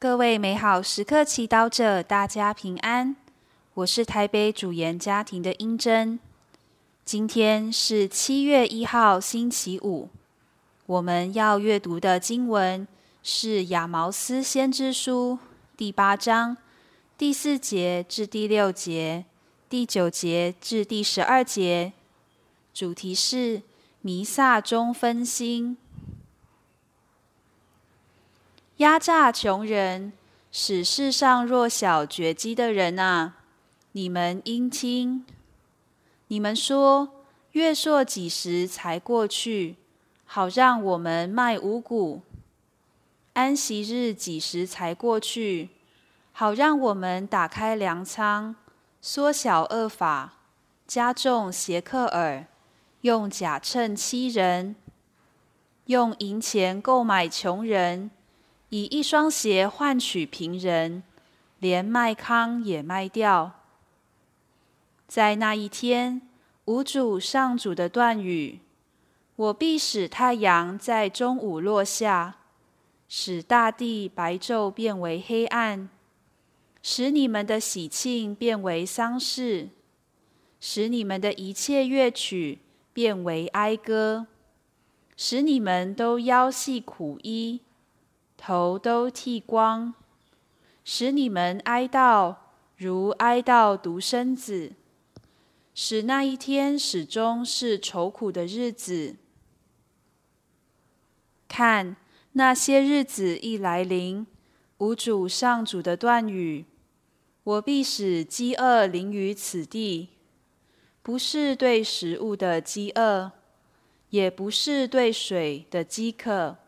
各位美好时刻祈祷者，大家平安。我是台北主研家庭的英珍。今天是七月一号，星期五。我们要阅读的经文是《亚毛斯先知书》第八章第四节至第六节，第九节至第十二节。主题是弥撒中分心。压榨穷人，使世上弱小绝迹的人啊！你们应听。你们说，月朔几时才过去，好让我们卖五谷；安息日几时才过去，好让我们打开粮仓，缩小恶法，加重邪客耳，用假秤欺人，用银钱购买穷人。以一双鞋换取平人，连麦糠也卖掉。在那一天，无主上主的断语：我必使太阳在中午落下，使大地白昼变为黑暗，使你们的喜庆变为丧事，使你们的一切乐曲变为哀歌，使你们都腰系苦衣。头都剃光，使你们哀悼如哀悼独生子，使那一天始终是愁苦的日子。看那些日子一来临，无主上主的断语：我必使饥饿临于此地，不是对食物的饥饿，也不是对水的饥渴。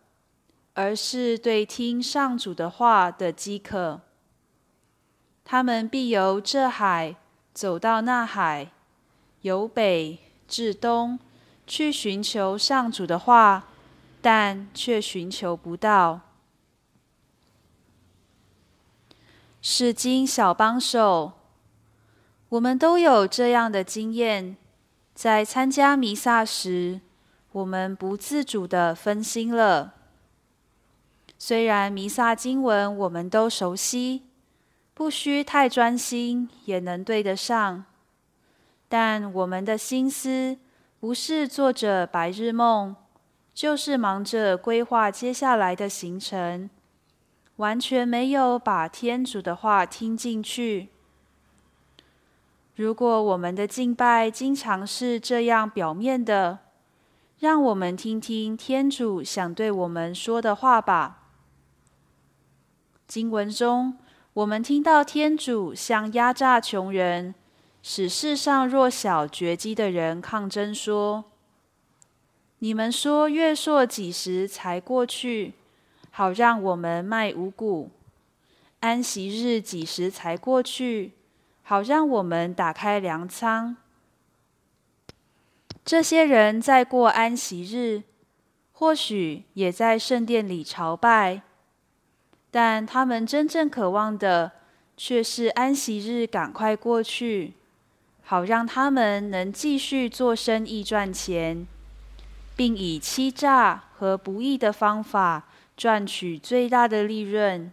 而是对听上主的话的饥渴，他们必由这海走到那海，由北至东，去寻求上主的话，但却寻求不到。是经小帮手，我们都有这样的经验：在参加弥撒时，我们不自主的分心了。虽然弥撒经文我们都熟悉，不需太专心也能对得上，但我们的心思不是做着白日梦，就是忙着规划接下来的行程，完全没有把天主的话听进去。如果我们的敬拜经常是这样表面的，让我们听听天主想对我们说的话吧。经文中，我们听到天主向压榨穷人、使世上弱小绝迹的人抗争说：“你们说月朔几时才过去，好让我们卖五谷；安息日几时才过去，好让我们打开粮仓。”这些人在过安息日，或许也在圣殿里朝拜。但他们真正渴望的，却是安息日赶快过去，好让他们能继续做生意赚钱，并以欺诈和不义的方法赚取最大的利润。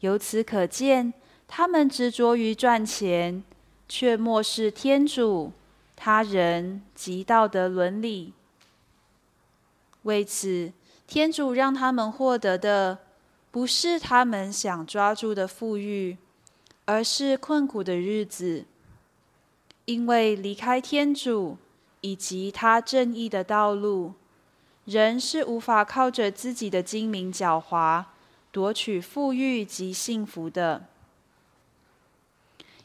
由此可见，他们执着于赚钱，却漠视天主、他人及道德伦理。为此，天主让他们获得的。不是他们想抓住的富裕，而是困苦的日子。因为离开天主以及他正义的道路，人是无法靠着自己的精明狡猾夺取富裕及幸福的。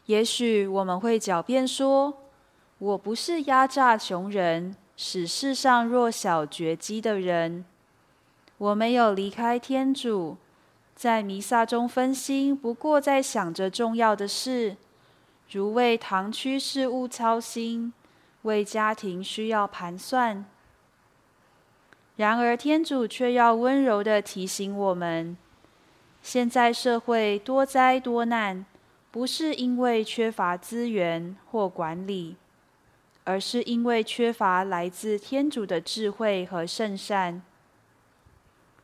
也许我们会狡辩说：“我不是压榨穷人、使世上弱小绝迹的人，我没有离开天主。”在弥撒中分心，不过在想着重要的事，如为堂区事务操心，为家庭需要盘算。然而，天主却要温柔的提醒我们：现在社会多灾多难，不是因为缺乏资源或管理，而是因为缺乏来自天主的智慧和圣善。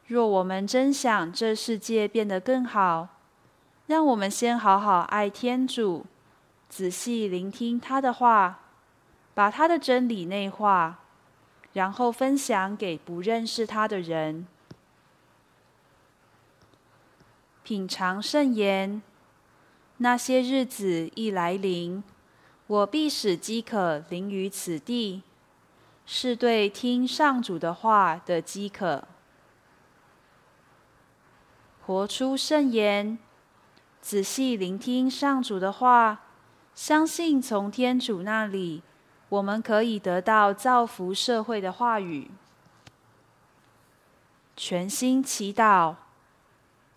若我们真想这世界变得更好，让我们先好好爱天主，仔细聆听他的话，把他的真理内化，然后分享给不认识他的人。品尝圣言，那些日子一来临，我必使饥渴临于此地，是对听上主的话的饥渴。活出圣言，仔细聆听上主的话，相信从天主那里，我们可以得到造福社会的话语。全心祈祷，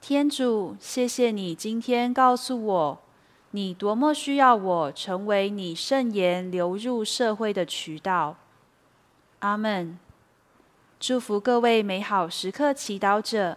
天主，谢谢你今天告诉我，你多么需要我成为你圣言流入社会的渠道。阿门。祝福各位美好时刻祈祷者。